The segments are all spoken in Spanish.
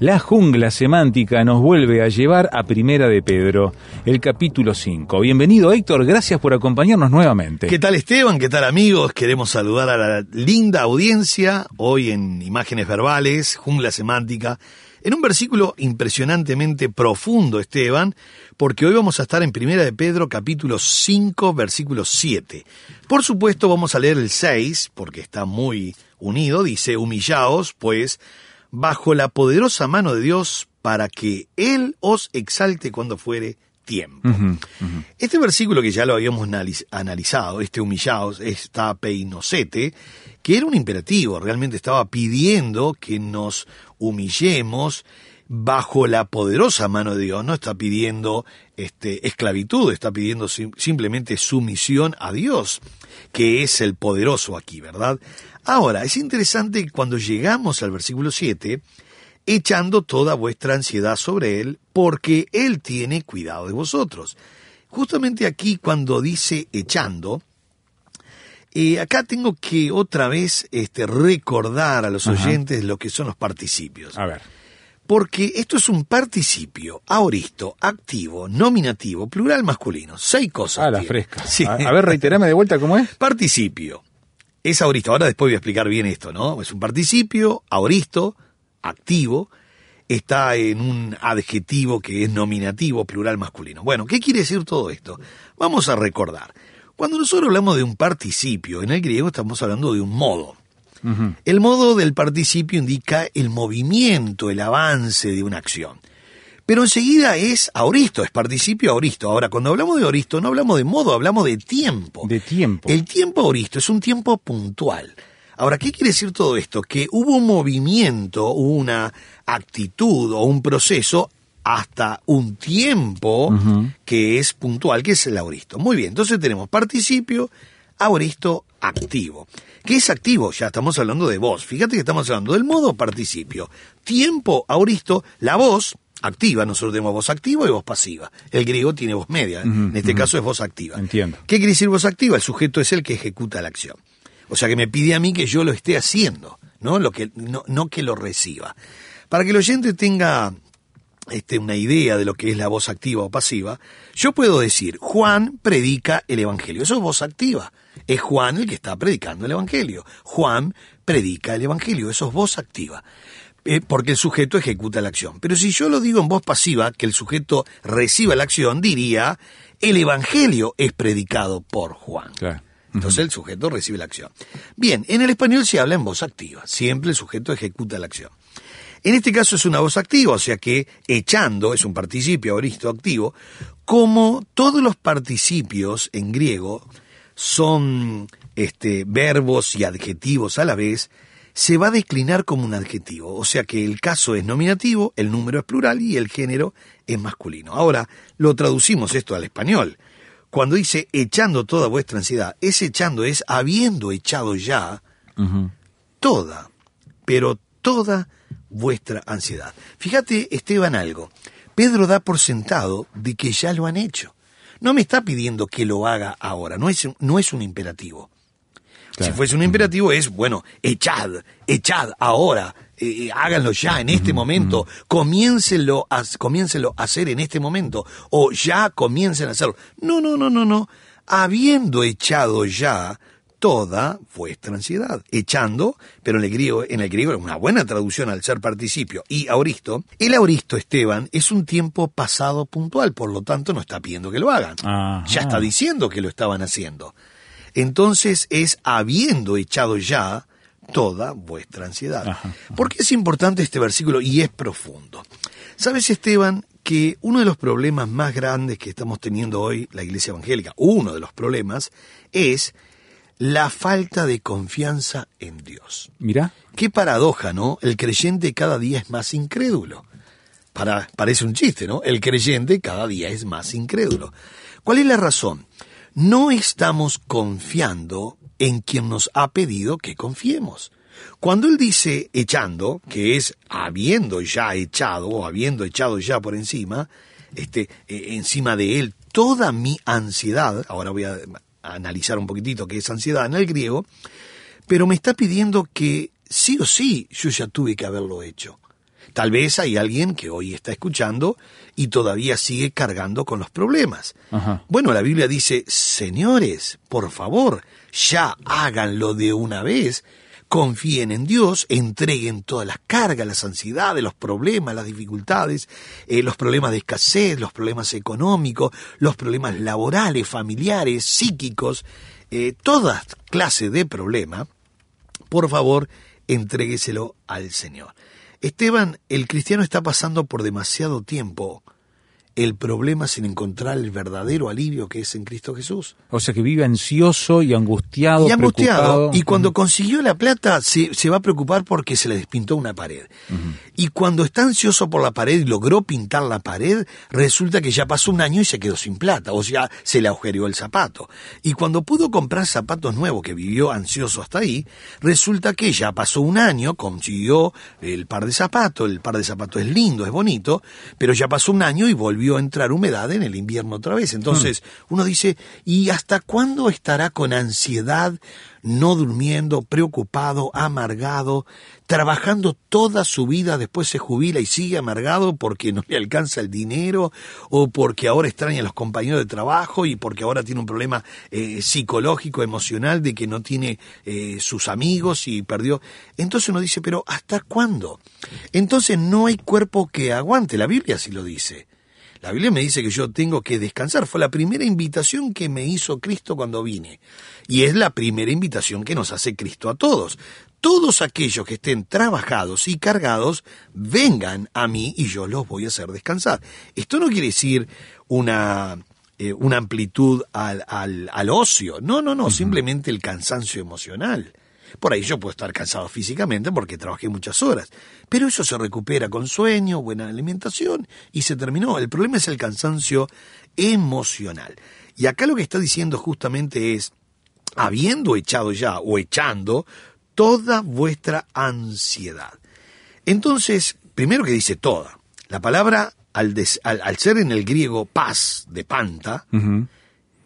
La jungla semántica nos vuelve a llevar a Primera de Pedro, el capítulo 5. Bienvenido Héctor, gracias por acompañarnos nuevamente. ¿Qué tal Esteban? ¿Qué tal amigos? Queremos saludar a la linda audiencia hoy en Imágenes Verbales, Jungla Semántica, en un versículo impresionantemente profundo, Esteban, porque hoy vamos a estar en Primera de Pedro capítulo 5, versículo 7. Por supuesto vamos a leer el 6, porque está muy unido, dice, humillaos, pues, bajo la poderosa mano de Dios, para que Él os exalte cuando fuere tiempo. Este versículo que ya lo habíamos analiz- analizado, este humillaos, esta peinosete, que era un imperativo, realmente estaba pidiendo que nos humillemos bajo la poderosa mano de Dios, no está pidiendo este, esclavitud, está pidiendo sim- simplemente sumisión a Dios, que es el poderoso aquí, ¿verdad? Ahora, es interesante cuando llegamos al versículo 7, echando toda vuestra ansiedad sobre Él, porque Él tiene cuidado de vosotros. Justamente aquí cuando dice echando, eh, acá tengo que otra vez este, recordar a los oyentes lo que son los participios. A ver. Porque esto es un participio aoristo, activo, nominativo, plural masculino. Seis cosas. Ah, la tiene. fresca. Sí. A, a ver, reiterame de vuelta cómo es. Participio. Es aoristo. Ahora después voy a explicar bien esto, ¿no? Es un participio aoristo, activo, está en un adjetivo que es nominativo, plural masculino. Bueno, ¿qué quiere decir todo esto? Vamos a recordar. Cuando nosotros hablamos de un participio, en el griego estamos hablando de un modo. El modo del participio indica el movimiento, el avance de una acción. Pero enseguida es aoristo, es participio aoristo. Ahora, cuando hablamos de aoristo, no hablamos de modo, hablamos de tiempo. De tiempo. El tiempo aoristo es un tiempo puntual. Ahora, ¿qué quiere decir todo esto? Que hubo un movimiento, una actitud o un proceso hasta un tiempo que es puntual, que es el aoristo. Muy bien, entonces tenemos participio, aoristo, activo. ¿Qué es activo? Ya estamos hablando de voz. Fíjate que estamos hablando del modo participio. Tiempo, aoristo, la voz activa. Nosotros tenemos voz activa y voz pasiva. El griego tiene voz media. en este caso es voz activa. Entiendo. ¿Qué quiere decir voz activa? El sujeto es el que ejecuta la acción. O sea que me pide a mí que yo lo esté haciendo, ¿no? Lo que, no, no que lo reciba. Para que el oyente tenga este, una idea de lo que es la voz activa o pasiva, yo puedo decir, Juan predica el Evangelio. Eso es voz activa. Es Juan el que está predicando el Evangelio. Juan predica el Evangelio. Eso es voz activa. Eh, porque el sujeto ejecuta la acción. Pero si yo lo digo en voz pasiva, que el sujeto reciba la acción, diría, el Evangelio es predicado por Juan. Claro. Entonces el sujeto recibe la acción. Bien, en el español se habla en voz activa. Siempre el sujeto ejecuta la acción. En este caso es una voz activa, o sea que echando es un participio aoristo activo, como todos los participios en griego son este, verbos y adjetivos a la vez, se va a declinar como un adjetivo, o sea que el caso es nominativo, el número es plural y el género es masculino. Ahora lo traducimos esto al español. Cuando dice echando toda vuestra ansiedad, ese echando es habiendo echado ya toda, pero toda vuestra ansiedad. Fíjate, Esteban, algo. Pedro da por sentado de que ya lo han hecho. No me está pidiendo que lo haga ahora, no es, no es un imperativo. Si fuese un imperativo es, bueno, echad, echad ahora, eh, háganlo ya en este momento, comiéncenlo a, comiéncenlo a hacer en este momento, o ya comiencen a hacerlo. No, no, no, no, no. Habiendo echado ya toda vuestra ansiedad. Echando, pero en el griego, en el griego es una buena traducción al ser participio. Y auristo, el auristo, Esteban, es un tiempo pasado puntual, por lo tanto no está pidiendo que lo hagan. Ajá. Ya está diciendo que lo estaban haciendo. Entonces es habiendo echado ya toda vuestra ansiedad. Ajá, ¿Por qué es importante este versículo y es profundo? ¿Sabes, Esteban, que uno de los problemas más grandes que estamos teniendo hoy la Iglesia Evangélica, uno de los problemas, es la falta de confianza en Dios? Mirá. Qué paradoja, ¿no? El creyente cada día es más incrédulo. Para, parece un chiste, ¿no? El creyente cada día es más incrédulo. ¿Cuál es la razón? No estamos confiando en quien nos ha pedido que confiemos. Cuando él dice echando, que es habiendo ya echado o habiendo echado ya por encima, este, eh, encima de él toda mi ansiedad, ahora voy a analizar un poquitito qué es ansiedad en el griego, pero me está pidiendo que sí o sí yo ya tuve que haberlo hecho. Tal vez hay alguien que hoy está escuchando y todavía sigue cargando con los problemas. Ajá. Bueno, la Biblia dice, señores, por favor, ya háganlo de una vez, confíen en Dios, entreguen todas las cargas, las ansiedades, los problemas, las dificultades, eh, los problemas de escasez, los problemas económicos, los problemas laborales, familiares, psíquicos, eh, toda clase de problema, por favor, entrégueselo al Señor. Esteban, el cristiano está pasando por demasiado tiempo el problema sin encontrar el verdadero alivio que es en Cristo Jesús. O sea que vive ansioso y angustiado. Y angustiado. preocupado. Y cuando consiguió la plata se, se va a preocupar porque se le despintó una pared. Y cuando está ansioso por la pared y logró pintar la pared, resulta que ya pasó un año y se quedó sin plata. O sea, se le agujereó el zapato. Y cuando pudo comprar zapatos nuevos, que vivió ansioso hasta ahí, resulta que ya pasó un año, consiguió el par de zapatos, el par de zapatos es lindo, es bonito, pero ya pasó un año y volvió a entrar humedad en el invierno otra vez. Entonces uno dice, ¿y hasta cuándo estará con ansiedad, no durmiendo, preocupado, amargado, trabajando toda su vida, después se jubila y sigue amargado porque no le alcanza el dinero o porque ahora extraña a los compañeros de trabajo y porque ahora tiene un problema eh, psicológico, emocional de que no tiene eh, sus amigos y perdió? Entonces uno dice, pero ¿hasta cuándo? Entonces no hay cuerpo que aguante, la Biblia así lo dice. La Biblia me dice que yo tengo que descansar. Fue la primera invitación que me hizo Cristo cuando vine. Y es la primera invitación que nos hace Cristo a todos. Todos aquellos que estén trabajados y cargados, vengan a mí y yo los voy a hacer descansar. Esto no quiere decir una, eh, una amplitud al, al, al ocio. No, no, no, simplemente el cansancio emocional. Por ahí yo puedo estar cansado físicamente porque trabajé muchas horas, pero eso se recupera con sueño, buena alimentación y se terminó. El problema es el cansancio emocional. Y acá lo que está diciendo justamente es, habiendo echado ya o echando toda vuestra ansiedad. Entonces, primero que dice toda, la palabra al, des- al- ser en el griego paz de panta.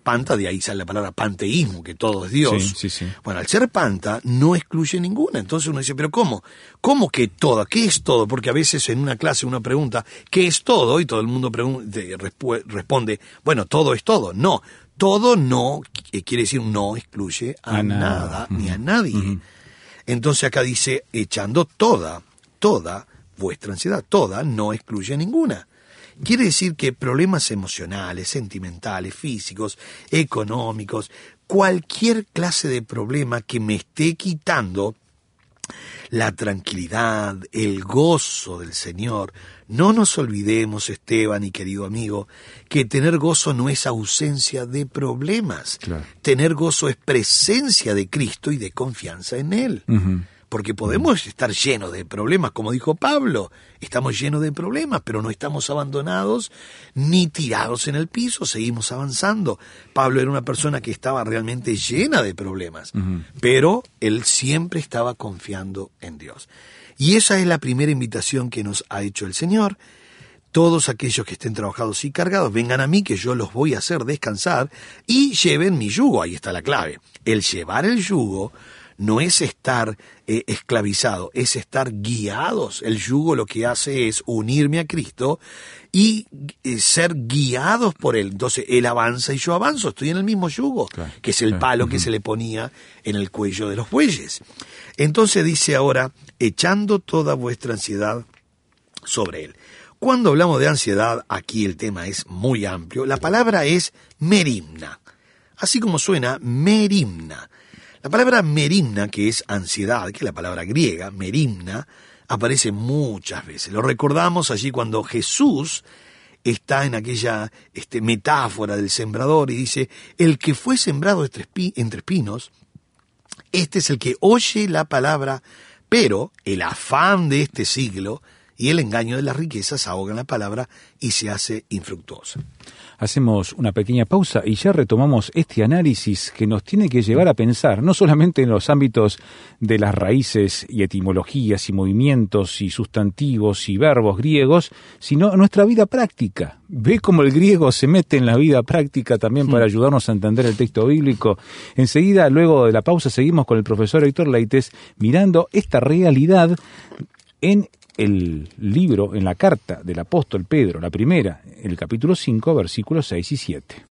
Panta, de ahí sale la palabra panteísmo, que todo es Dios. Sí, sí, sí. Bueno, al ser panta no excluye ninguna. Entonces uno dice, pero ¿cómo? ¿Cómo que todo? ¿Qué es todo? Porque a veces en una clase uno pregunta, ¿qué es todo? Y todo el mundo responde, bueno, todo es todo. No, todo no eh, quiere decir no excluye a, A nada. nada, ni a nadie. Entonces acá dice, echando toda, toda vuestra ansiedad, toda no excluye ninguna. Quiere decir que problemas emocionales, sentimentales, físicos, económicos, cualquier clase de problema que me esté quitando la tranquilidad, el gozo del Señor. No nos olvidemos, Esteban y querido amigo, que tener gozo no es ausencia de problemas. Claro. Tener gozo es presencia de Cristo y de confianza en Él. Porque podemos estar llenos de problemas, como dijo Pablo, estamos llenos de problemas, pero no estamos abandonados ni tirados en el piso, seguimos avanzando. Pablo era una persona que estaba realmente llena de problemas, pero él siempre estaba confiando en Dios. Y esa es la primera invitación que nos ha hecho el Señor. Todos aquellos que estén trabajados y cargados, vengan a mí que yo los voy a hacer descansar y lleven mi yugo. Ahí está la clave. El llevar el yugo no es estar eh, esclavizado, es estar guiados. El yugo lo que hace es unirme a Cristo y eh, ser guiados por Él. Entonces Él avanza y yo avanzo, estoy en el mismo yugo, que es el palo que se le ponía en el cuello de los bueyes. Entonces dice ahora, echando toda vuestra ansiedad sobre Él. Cuando hablamos de ansiedad, aquí el tema es muy amplio. La palabra es merimna. Así como suena, merimna. La palabra merimna, que es ansiedad, que es la palabra griega, merimna, aparece muchas veces. Lo recordamos allí cuando Jesús está en aquella este, metáfora del sembrador y dice, el que fue sembrado entre, espinos, este es el que oye la palabra, pero el afán de este siglo y el engaño de las riquezas ahogan la palabra y se hace infructuosa. Hacemos una pequeña pausa y ya retomamos este análisis que nos tiene que llevar a pensar, no solamente en los ámbitos de las raíces y etimologías y movimientos y sustantivos y verbos griegos, sino en nuestra vida práctica. Ve cómo el griego se mete en la vida práctica también para ayudarnos a entender el texto bíblico. Enseguida, luego de la pausa, seguimos con el profesor Héctor Leites mirando esta realidad en el libro, en la carta del apóstol Pedro, la primera, el capítulo 5, versículos 6 y 7.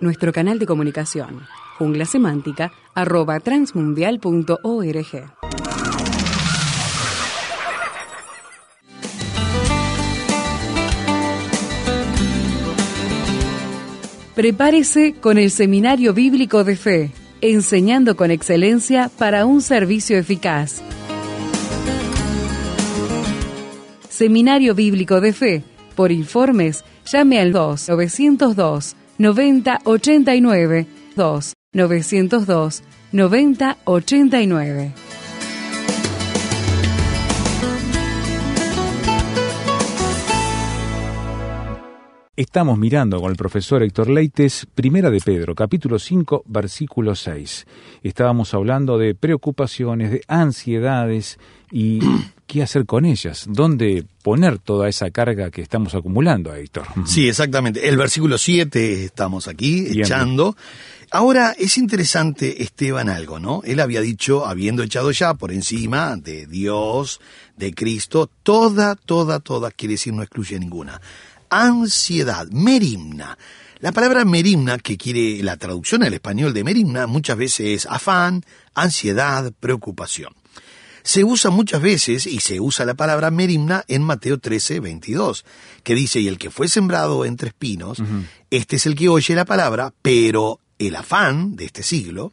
Nuestro canal de comunicación, jungla semántica, arroba transmundial.org. Prepárese con el Seminario Bíblico de Fe, enseñando con excelencia para un servicio eficaz. Seminario Bíblico de Fe. Por informes, llame al 2 902 9089 2 902 9089. Estamos mirando con el profesor Héctor Leites, Primera de Pedro, capítulo 5, versículo 6. Estábamos hablando de preocupaciones, de ansiedades y qué hacer con ellas, dónde poner toda esa carga que estamos acumulando, Héctor. Sí, exactamente. El versículo 7 estamos aquí echando. Ahora es interesante Esteban algo, ¿no? Él había dicho, habiendo echado ya por encima de Dios, de Cristo, toda, toda, toda, quiere decir no excluye ninguna ansiedad, merimna. La palabra merimna, que quiere la traducción al español de merimna, muchas veces es afán, ansiedad, preocupación. Se usa muchas veces, y se usa la palabra merimna en Mateo 13, 22, que dice, y el que fue sembrado entre espinos, este es el que oye la palabra, pero el afán de este siglo,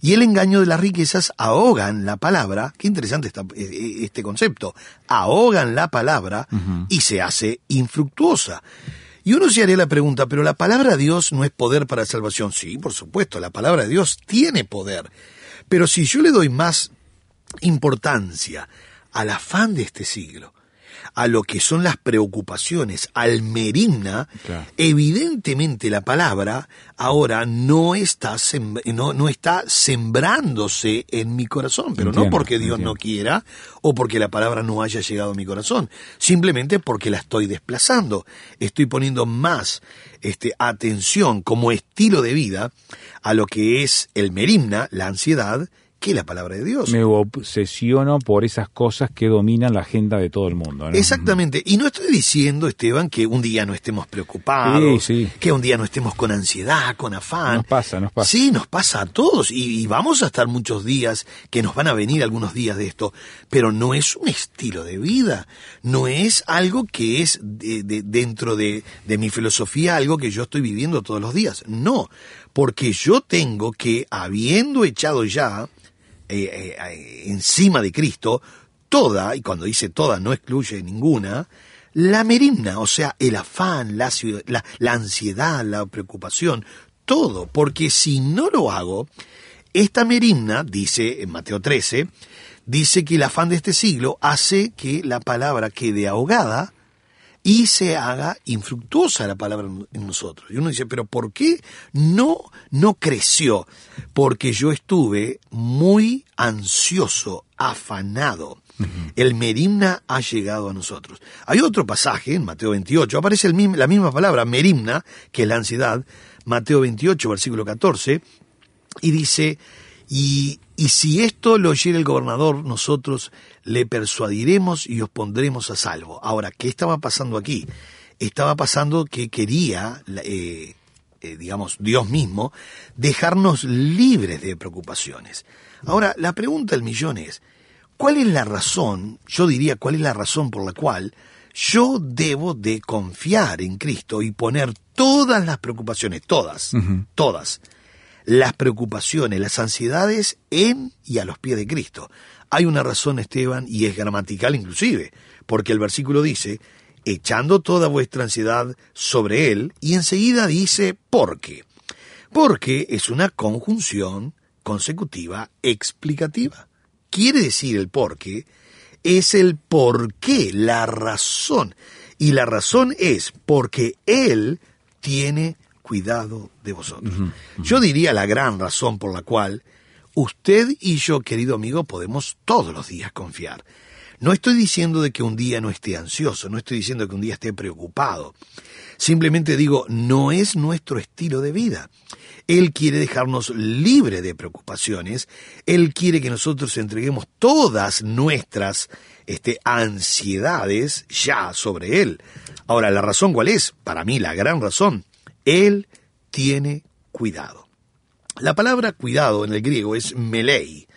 y el engaño de las riquezas ahogan la palabra, qué interesante eh, eh, este concepto, ahogan la palabra y se hace infructuosa. Y uno se haría la pregunta, pero la palabra de Dios no es poder para salvación. Sí, por supuesto, la palabra de Dios tiene poder. Pero si yo le doy más importancia al afán de este siglo, a lo que son las preocupaciones, al merimna, evidentemente la palabra ahora no está, no, no está sembrándose en mi corazón, pero no porque Dios no quiera o porque la palabra no haya llegado a mi corazón, simplemente porque la estoy desplazando, estoy poniendo más este, atención como estilo de vida a lo que es el merimna, la ansiedad, que la palabra de Dios. Me obsesiono por esas cosas que dominan la agenda de todo el mundo. Exactamente. Y no estoy diciendo, Esteban, que un día no estemos preocupados, que un día no estemos con ansiedad, con afán. Nos pasa, nos pasa. Sí, nos pasa a todos. Y, vamos a estar muchos días, que nos van a venir algunos días de esto. Pero no es un estilo de vida. No es algo que es dentro de, de mi filosofía, algo que yo estoy viviendo todos los días. No. Porque yo tengo que, habiendo echado ya eh, eh, eh, encima de Cristo, toda, y cuando dice toda no excluye ninguna, la merimna, o sea, el afán, la, la, ansiedad, la preocupación, todo, porque si no lo hago, esta merimna, dice en Mateo 13, dice que el afán de este siglo hace que la palabra quede ahogada y se haga infructuosa la palabra en nosotros. Y uno dice, pero ¿por qué no, no creció? Porque yo estuve muy ansioso, afanado. El merimna ha llegado a nosotros. Hay otro pasaje en Mateo 28, aparece la misma palabra, merimna, que es la ansiedad, Mateo 28, versículo 14, y dice, y, y si esto lo oyera el gobernador, nosotros le persuadiremos y os pondremos a salvo. Ahora, ¿qué estaba pasando aquí? Estaba pasando que quería, eh, eh, digamos, Dios mismo, dejarnos libres de preocupaciones. Ahora, la pregunta del millón es, ¿cuál es la razón, yo diría, cuál es la razón por la cual yo debo de confiar en Cristo y poner todas las preocupaciones, todas, todas, las preocupaciones, las ansiedades en y a los pies de Cristo. Hay una razón, Esteban, y es gramatical inclusive, porque el versículo dice, echando toda vuestra ansiedad sobre Él, y enseguida dice, ¿por qué? Porque es una conjunción consecutiva explicativa. Quiere decir el por qué, es el por qué, la razón. Y la razón es porque Él tiene cuidado de vosotros. Yo diría la gran razón por la cual usted y yo, querido amigo, podemos todos los días confiar. No estoy diciendo de que un día no esté ansioso, no estoy diciendo que un día esté preocupado. Simplemente digo, no es nuestro estilo de vida. Él quiere dejarnos libre de preocupaciones. Él quiere que nosotros entreguemos todas nuestras este, ansiedades ya sobre Él. Ahora, ¿la razón cuál es? Para mí, la gran razón él tiene cuidado. La palabra cuidado en el griego es melei.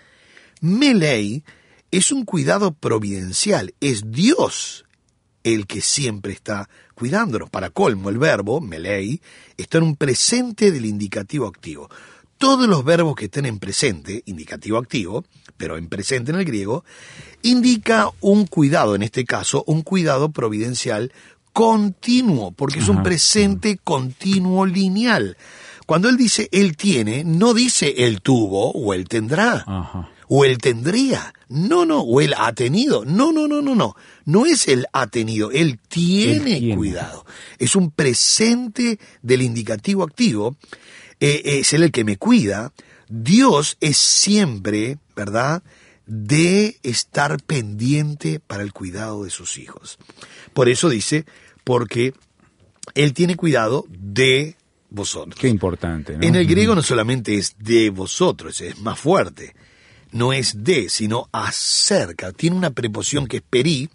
Melei es un cuidado providencial, es Dios el que siempre está cuidándonos. Para colmo, el verbo, melei, está en un presente del indicativo activo. Todos los verbos que estén en presente, indicativo activo, pero en presente en el griego, indica un cuidado, en este caso, un cuidado providencial continuo, porque es un presente continuo lineal. Cuando él dice él tiene, no dice él tuvo o él tendrá. O él tendría. No, no, o él ha tenido. No, no, no, no, no. No es él ha tenido, él tiene, cuidado. Es un presente del indicativo activo. Eh, es él el que me cuida. Dios es siempre, ¿verdad? de estar pendiente para el cuidado de sus hijos. Por eso dice, porque Él tiene cuidado de vosotros. Qué importante. En el griego no solamente es de vosotros, es más fuerte. No es de, sino acerca. Tiene una preposición que es peri,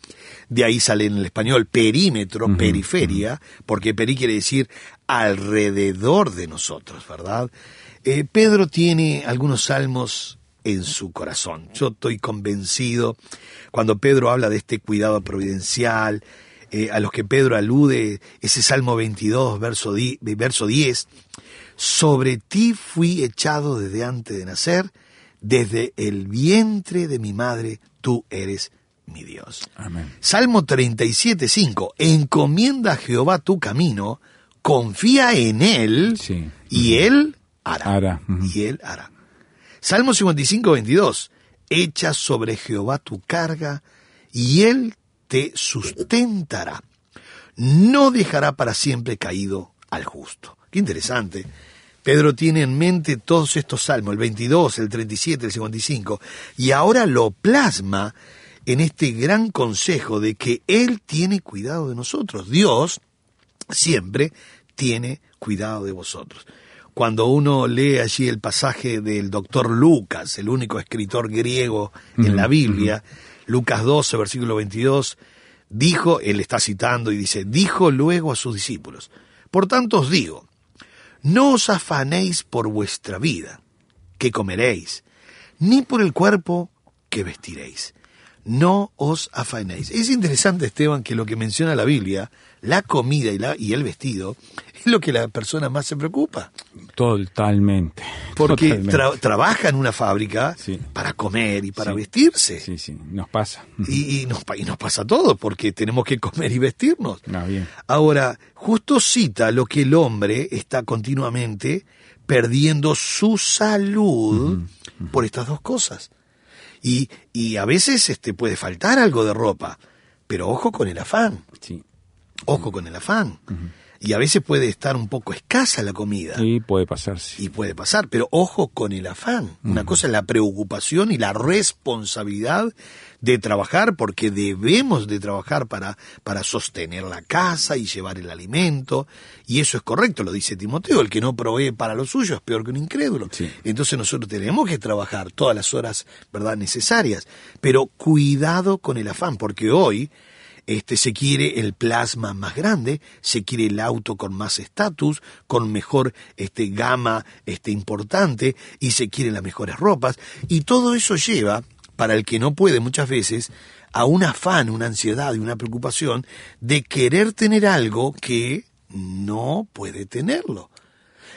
de ahí sale en el español perímetro, periferia, porque peri quiere decir alrededor de nosotros, ¿verdad? Eh, Pedro tiene algunos salmos en su corazón. Yo estoy convencido cuando Pedro habla de este cuidado providencial, eh, a los que Pedro alude, ese Salmo 22, verso, verso 10, sobre ti fui echado desde antes de nacer, desde el vientre de mi madre, tú eres mi Dios. Amén. Salmo 37, 5, encomienda a Jehová tu camino, confía en Él, y Él hará. Y Él hará. Salmo 55, 22, echa sobre Jehová tu carga, y Él te sustentará. No dejará para siempre caído al justo. Qué interesante. Pedro tiene en mente todos estos salmos, el 22, el 37, el 55, y ahora lo plasma en este gran consejo de que Él tiene cuidado de nosotros. Dios siempre tiene cuidado de vosotros. Cuando uno lee allí el pasaje del doctor Lucas, el único escritor griego en la Biblia, Lucas 12, versículo 22, dijo, él está citando y dice, dijo luego a sus discípulos, por tanto os digo, no os afanéis por vuestra vida, que comeréis, ni por el cuerpo que vestiréis. No os afanéis. Es interesante, Esteban, que lo que menciona la Biblia, la comida y, la, y el vestido, es lo que la persona más se preocupa. Totalmente. Porque trabaja en una fábrica para comer y para vestirse. Sí, sí, nos pasa. Y, nos, y nos pasa todo, porque tenemos que comer y vestirnos. Ah, bien. Ahora, justo cita lo que el hombre está continuamente perdiendo su salud por estas dos cosas. Y, y a veces este, puede faltar algo de ropa, pero ojo con el afán. Sí. Ojo con el afán. Y a veces puede estar un poco escasa la comida. Y puede pasarse. Y puede pasar, pero ojo con el afán. Una cosa es la preocupación y la responsabilidad de trabajar, porque debemos de trabajar para, para sostener la casa y llevar el alimento, y eso es correcto, lo dice Timoteo, el que no provee para lo suyo es peor que un incrédulo. Entonces nosotros tenemos que trabajar todas las horas, ¿verdad?, necesarias, pero cuidado con el afán, porque hoy este, se quiere el plasma más grande, se quiere el auto con más estatus, con mejor este, gama este, importante, y se quieren las mejores ropas, y todo eso lleva para el que no puede muchas veces, a un afán, una ansiedad y una preocupación de querer tener algo que no puede tenerlo.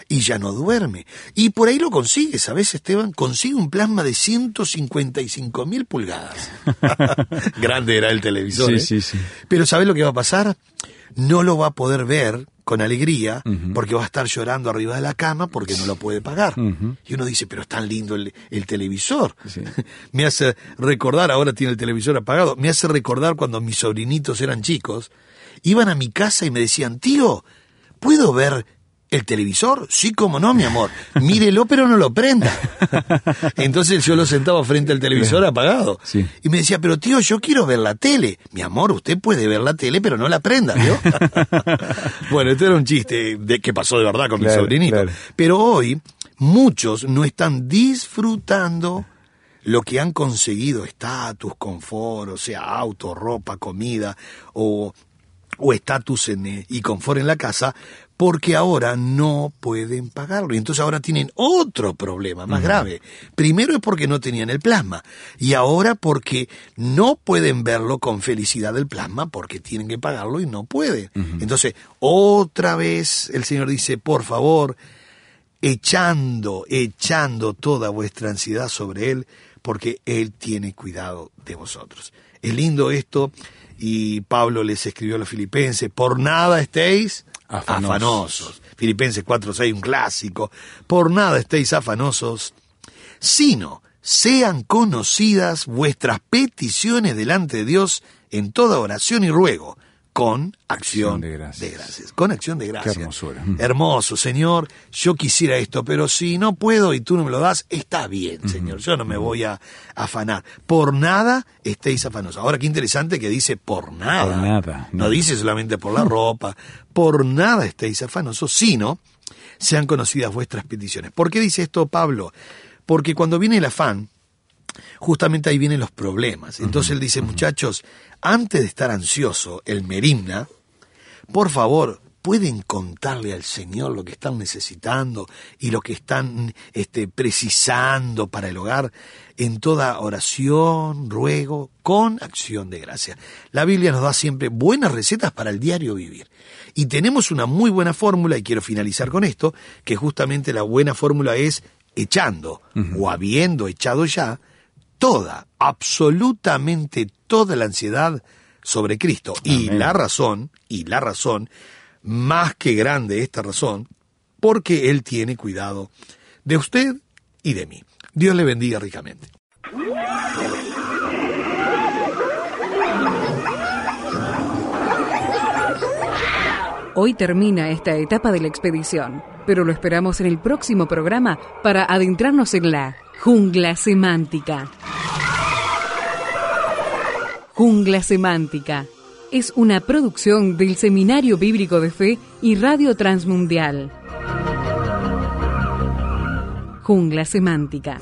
Y ya no duerme. Y por ahí lo consigue, ¿sabes, Esteban? Consigue un plasma de 155 mil pulgadas. Grande era el televisor. Sí, ¿eh? sí, sí. Pero ¿sabes lo que va a pasar? No lo va a poder ver con alegría, porque va a estar llorando arriba de la cama porque no lo puede pagar. Y uno dice, pero es tan lindo el, el televisor. me hace recordar, ahora tiene el televisor apagado, me hace recordar cuando mis sobrinitos eran chicos, iban a mi casa y me decían, tío, ¿puedo ver ¿El televisor? Sí, como no, mi amor. Mírelo, pero no lo prenda. Entonces yo lo sentaba frente al televisor apagado. Sí. Y me decía, pero tío, yo quiero ver la tele. Mi amor, usted puede ver la tele, pero no la prenda, ¿vio? bueno, esto era un chiste de que pasó de verdad con mi sobrinito. claro. Pero hoy muchos no están disfrutando lo que han conseguido, estatus, confort, o sea, auto, ropa, comida, o, o estatus en, eh, y confort en la casa, porque ahora no pueden pagarlo. Y entonces ahora tienen otro problema más grave. Primero es porque no tenían el plasma. Y ahora porque no pueden verlo con felicidad el plasma porque tienen que pagarlo y no pueden. Entonces, otra vez el Señor dice, por favor, echando, echando toda vuestra ansiedad sobre Él, porque Él tiene cuidado de vosotros. Es lindo esto, y Pablo les escribió a los filipenses, por nada estéis Afanosos. afanosos. Filipenses 4.6, un clásico, por nada estéis afanosos, sino sean conocidas vuestras peticiones delante de Dios en toda oración y ruego, con acción, Acción de de, gracias. Con acción de gracias. hermosura. Mm. Hermoso, Señor, yo quisiera esto, pero si no puedo y tú no me lo das, está bien, Señor, yo no me voy a afanar. Por nada estéis afanosos. Ahora, qué interesante que dice por nada. Por nada, No, no. dice solamente por la ropa. Por nada estéis afanosos, sino sean conocidas vuestras peticiones. ¿Por qué dice esto Pablo? Porque cuando viene el afán, justamente ahí vienen los problemas. Entonces él dice, muchachos, antes de estar ansioso, el merimna, por favor, pueden contarle al Señor lo que están necesitando y lo que están este, precisando para el hogar en toda oración, ruego, con acción de gracia. La Biblia nos da siempre buenas recetas para el diario vivir. Y tenemos una muy buena fórmula, y quiero finalizar con esto, que justamente la buena fórmula es echando o habiendo echado ya toda, absolutamente toda la ansiedad sobre Cristo. Y la razón, y la razón, más que grande esta razón, porque Él tiene cuidado de usted y de mí. Dios le bendiga ricamente. Hoy termina esta etapa de la expedición, pero lo esperamos en el próximo programa para adentrarnos en la jungla semántica. Jungla semántica es una producción del Seminario Bíblico de Fe y Radio Transmundial. Jungla semántica.